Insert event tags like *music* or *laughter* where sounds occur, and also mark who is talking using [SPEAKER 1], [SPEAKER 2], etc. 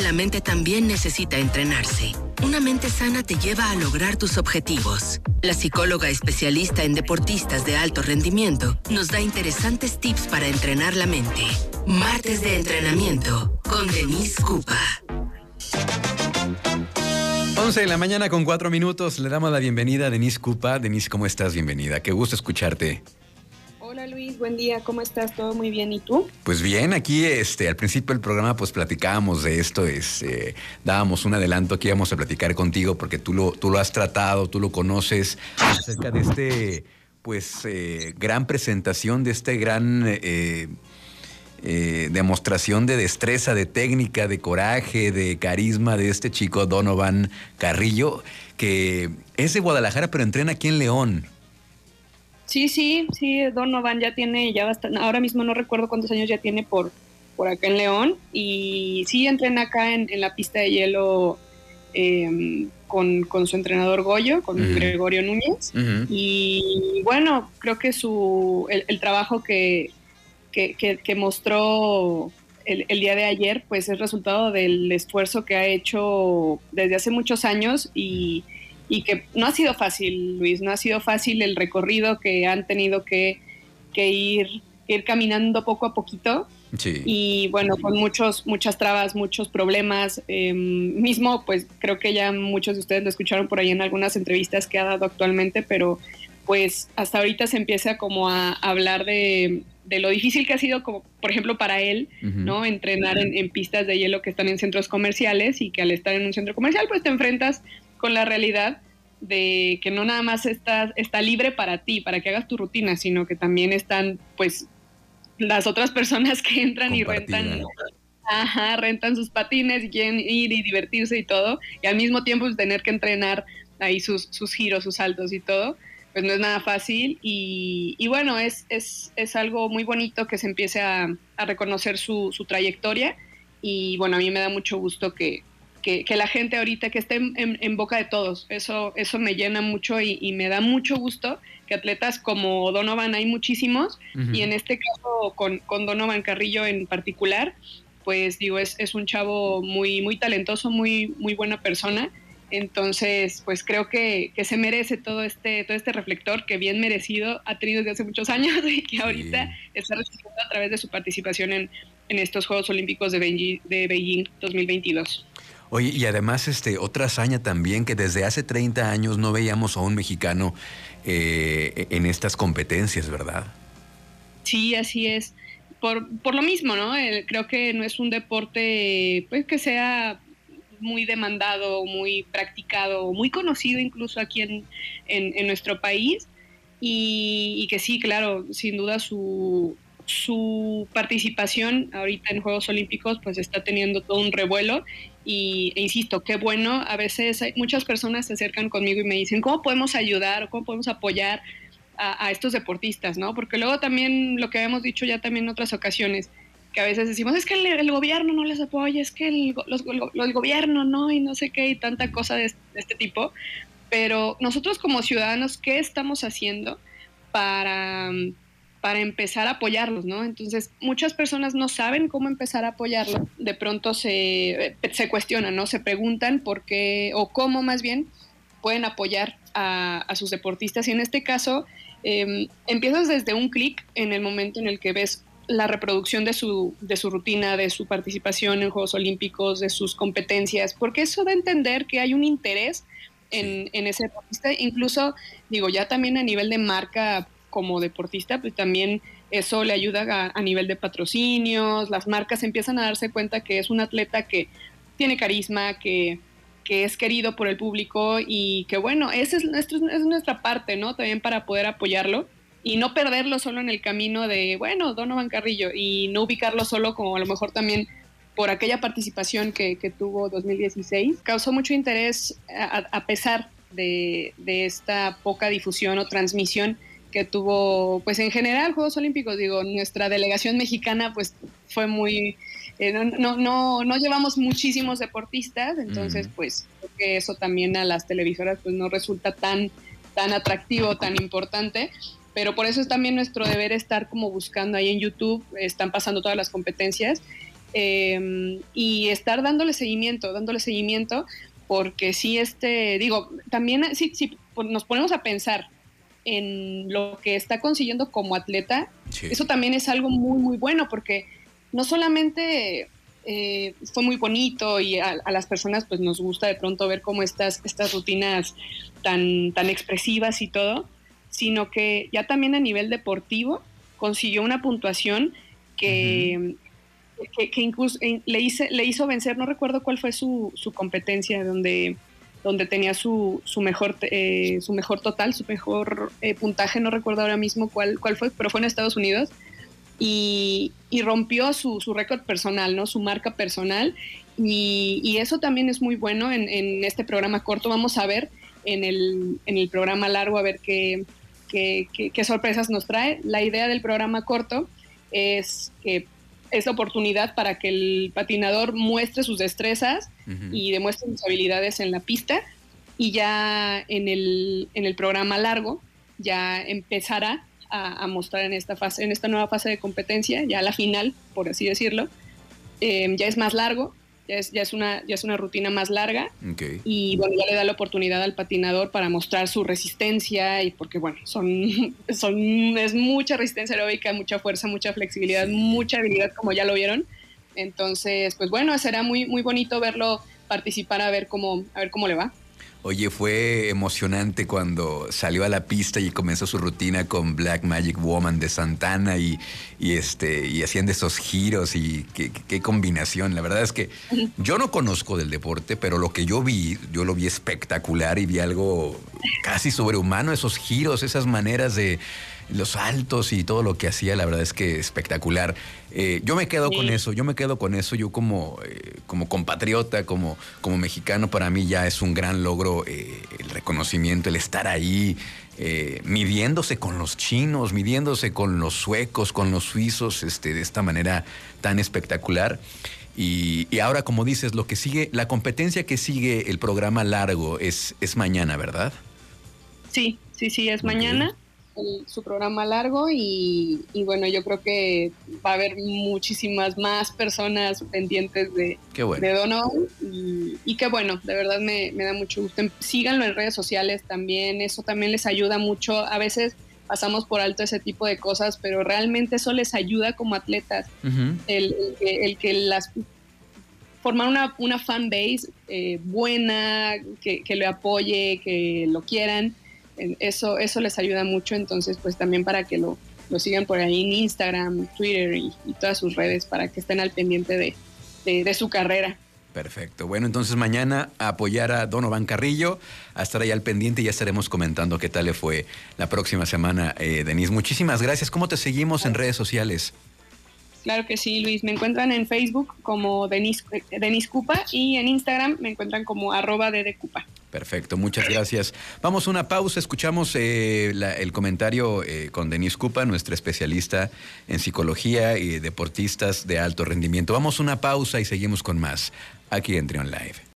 [SPEAKER 1] la mente también necesita entrenarse. Una mente sana te lleva a lograr tus objetivos. La psicóloga especialista en deportistas de alto rendimiento nos da interesantes tips para entrenar la mente. Martes de entrenamiento con Denise Cupa.
[SPEAKER 2] 11 de la mañana con 4 minutos. Le damos la bienvenida a Denise Cupa. Denise, ¿cómo estás? Bienvenida. Qué gusto escucharte.
[SPEAKER 3] Hola Luis, buen día, ¿cómo estás? ¿Todo muy bien? ¿Y tú?
[SPEAKER 2] Pues bien, aquí este, al principio del programa pues platicábamos de esto, es, eh, dábamos un adelanto que íbamos a platicar contigo porque tú lo, tú lo has tratado, tú lo conoces acerca de este pues eh, gran presentación, de este gran eh, demostración de destreza, de técnica, de coraje, de carisma de este chico Donovan Carrillo, que es de Guadalajara pero entrena aquí en León.
[SPEAKER 3] Sí, sí, sí, Donovan ya tiene, ya bastante, ahora mismo no recuerdo cuántos años ya tiene por, por acá en León y sí entrena acá en, la pista de hielo em, con, su entrenador Goyo, con Gregorio Núñez y bueno, creo que su, el, trabajo que, que, mostró el, el, día de ayer pues es resultado del esfuerzo que ha hecho desde hace muchos años y y que no ha sido fácil, Luis, no ha sido fácil el recorrido que han tenido que, ir, ir caminando poco a poquito. Y bueno, con muchos, muchas trabas, muchos problemas. Em, mismo, pues creo que ya muchos de ustedes lo escucharon por ahí en algunas entrevistas que ha dado actualmente, pero pues hasta ahorita se empieza como a hablar de, lo difícil que ha sido, como por ejemplo para él, ¿no? Entrenar en, en, pistas de hielo que están en centros comerciales y que al estar en un centro comercial, pues te enfrentas con la realidad de que no nada más está, está libre para ti, para que hagas tu rutina, sino que también están pues las otras personas que entran y rentan, ajá, rentan sus patines y quieren ir y divertirse y todo, y al mismo tiempo pues, tener que entrenar ahí sus, sus giros, sus saltos y todo, pues no es nada fácil. Y, y bueno, es, es, es, algo muy bonito que se empiece a, a reconocer su, su trayectoria. Y bueno, a mí me da mucho gusto que, que, la gente ahorita que esté en, boca de todos. Eso, eso me llena mucho y, me da mucho gusto que atletas como Donovan hay muchísimos y en este caso con, Donovan Carrillo en particular, pues digo, es, es, un chavo muy, muy talentoso, muy, muy buena persona. Entonces, pues creo que, se merece todo este, todo este reflector que bien merecido ha tenido desde hace muchos años *laughs* y que ahorita está recibiendo a través de su participación en, en estos Juegos Olímpicos de Beijing, de Beijing 2022.
[SPEAKER 2] Oye, y además este, otra hazaña también que desde hace 30 años no veíamos a un mexicano eh, en estas competencias, ¿verdad?
[SPEAKER 3] Sí, así es. Por, por lo mismo, ¿no? creo que no es un deporte pues, que sea muy demandado, muy practicado, muy conocido incluso aquí en, en, nuestro país. Y, que sí, claro, sin duda su, su participación ahorita en Juegos Olímpicos pues está teniendo todo un revuelo y, e insisto, qué bueno, a veces hay, muchas personas se acercan conmigo y me dicen, ¿cómo podemos ayudar o cómo podemos apoyar a, estos deportistas? ¿no? Porque luego también lo que habíamos dicho ya también en otras ocasiones, que a veces decimos, es que el, gobierno no les apoya, es que el, gobierno no, y no sé qué, y tanta cosa de este tipo. Pero nosotros como ciudadanos, ¿qué estamos haciendo para para empezar a apoyarlos, ¿no? Entonces, muchas personas no saben cómo empezar a apoyarlos, de pronto se, se cuestionan, ¿no? Se preguntan por qué, o cómo más bien, pueden apoyar a, sus deportistas. Y en este caso, em, empiezas desde un clic en el momento en el que ves la reproducción de su, de su rutina, de su participación en Juegos Olímpicos, de sus competencias, porque eso da a entender que hay un interés en, en ese deportista, incluso, digo, ya también a nivel de marca como deportista, pues también eso le ayuda a, nivel de patrocinios, las marcas empiezan a darse cuenta que es un atleta que tiene carisma, que, es querido por el público y que bueno, esa es, es nuestra parte, ¿no? También para poder apoyarlo y no perderlo solo en el camino de, bueno, Donovan Carrillo y no ubicarlo solo como a lo mejor también por aquella participación que, tuvo 2016. Causó mucho interés a, pesar de, de, esta poca difusión o transmisión que tuvo, pues en general, Juegos Olímpicos, digo, nuestra delegación mexicana, pues fue muy, eh, no, no, no, llevamos muchísimos deportistas, entonces, pues creo que eso también a las televisoras, pues no resulta tan, tan atractivo, tan importante. Pero por eso es también nuestro deber estar como buscando ahí en YouTube, están pasando todas las competencias em, y estar dándole seguimiento, dándole seguimiento, porque si este, digo, también si, si nos ponemos a pensar en lo que está consiguiendo como atleta, eso también es algo muy, muy bueno, porque no solamente eh, fue muy bonito y a, las personas pues nos gusta de pronto ver cómo estas, estas rutinas tan, tan expresivas y todo, sino que ya también a nivel deportivo consiguió una puntuación que, que, incluso eh, le, hice, le hizo vencer, no recuerdo cuál fue su, su competencia, donde, donde tenía su, su, mejor, eh, su mejor total, su mejor puntaje, no recuerdo ahora mismo cuál, cuál fue, pero fue en Estados Unidos y, rompió su, récord personal, ¿no? Su marca personal. Y, eso también es muy bueno en, este programa corto. Vamos a ver en el, programa largo a ver qué, qué, sorpresas nos trae. La idea del programa corto es que es oportunidad para que el patinador muestre sus destrezas y demuestre sus habilidades en la pista y ya en el, en el programa largo ya empezará a, mostrar en esta fase, en esta nueva fase de competencia, ya la final, por así decirlo. Em, ya es más largo, ya es, ya es, una, ya es una rutina más larga y bueno, ya le da la oportunidad al patinador para mostrar su resistencia y porque bueno, son, *laughs* son, es mucha resistencia aeróbica, mucha fuerza, mucha flexibilidad, mucha habilidad como ya lo vieron. Entonces, pues bueno, será muy, muy bonito verlo participar a ver cómo, a ver cómo le va.
[SPEAKER 2] Oye, fue emocionante cuando salió a la pista y comenzó su rutina con Black Magic Woman de Santana y, este, y hacían de esos giros y qué, qué, combinación. La verdad es que yo no conozco del deporte, pero lo que yo vi, yo lo vi espectacular y vi algo casi sobrehumano, esos giros, esas maneras de los saltos y todo lo que hacía, la verdad es que espectacular. Eh, yo me quedo con eso, yo me quedo con eso, yo como, eh, como compatriota, como, como mexicano, para mí ya es un gran logro eh, el reconocimiento, el estar ahí, midiéndose con los chinos, midiéndose con los suecos, con los suizos, este, de esta manera tan espectacular. Y, ahora, como dices, lo que sigue, la competencia que sigue el programa largo es, es mañana, ¿verdad?
[SPEAKER 3] Sí, sí, sí, es mañana su programa largo y, bueno, yo creo que va a haber muchísimas más personas pendientes de, de Dono y, qué bueno, de verdad me, da mucho gusto. Síganlo en redes sociales también, eso también les ayuda mucho. A veces pasamos por alto ese tipo de cosas, pero realmente eso les ayuda como atletas. el, que las formar una, una fan base eh, buena, que, que, lo apoye, que lo quieran eso, eso les ayuda mucho, entonces pues también para que lo, sigan por ahí en Instagram, Twitter y, todas sus redes para que estén al pendiente de, su carrera.
[SPEAKER 2] Perfecto. Bueno, entonces mañana apoyar a Donovan Carrillo, a estar ahí al pendiente y ya estaremos comentando qué tal le fue la próxima semana, eh, Denise. Muchísimas gracias. ¿Cómo te seguimos en redes sociales?
[SPEAKER 3] Claro que sí, Luis. Me encuentran en Facebook como Denis, Denis Cupa y en Instagram me encuentran como arroba Cupa.
[SPEAKER 2] Perfecto, muchas gracias. Vamos a una pausa, escuchamos eh, el comentario eh, con Denise Cupa, nuestra especialista en psicología y deportistas de alto rendimiento. Vamos a una pausa y seguimos con más aquí en Trion Live.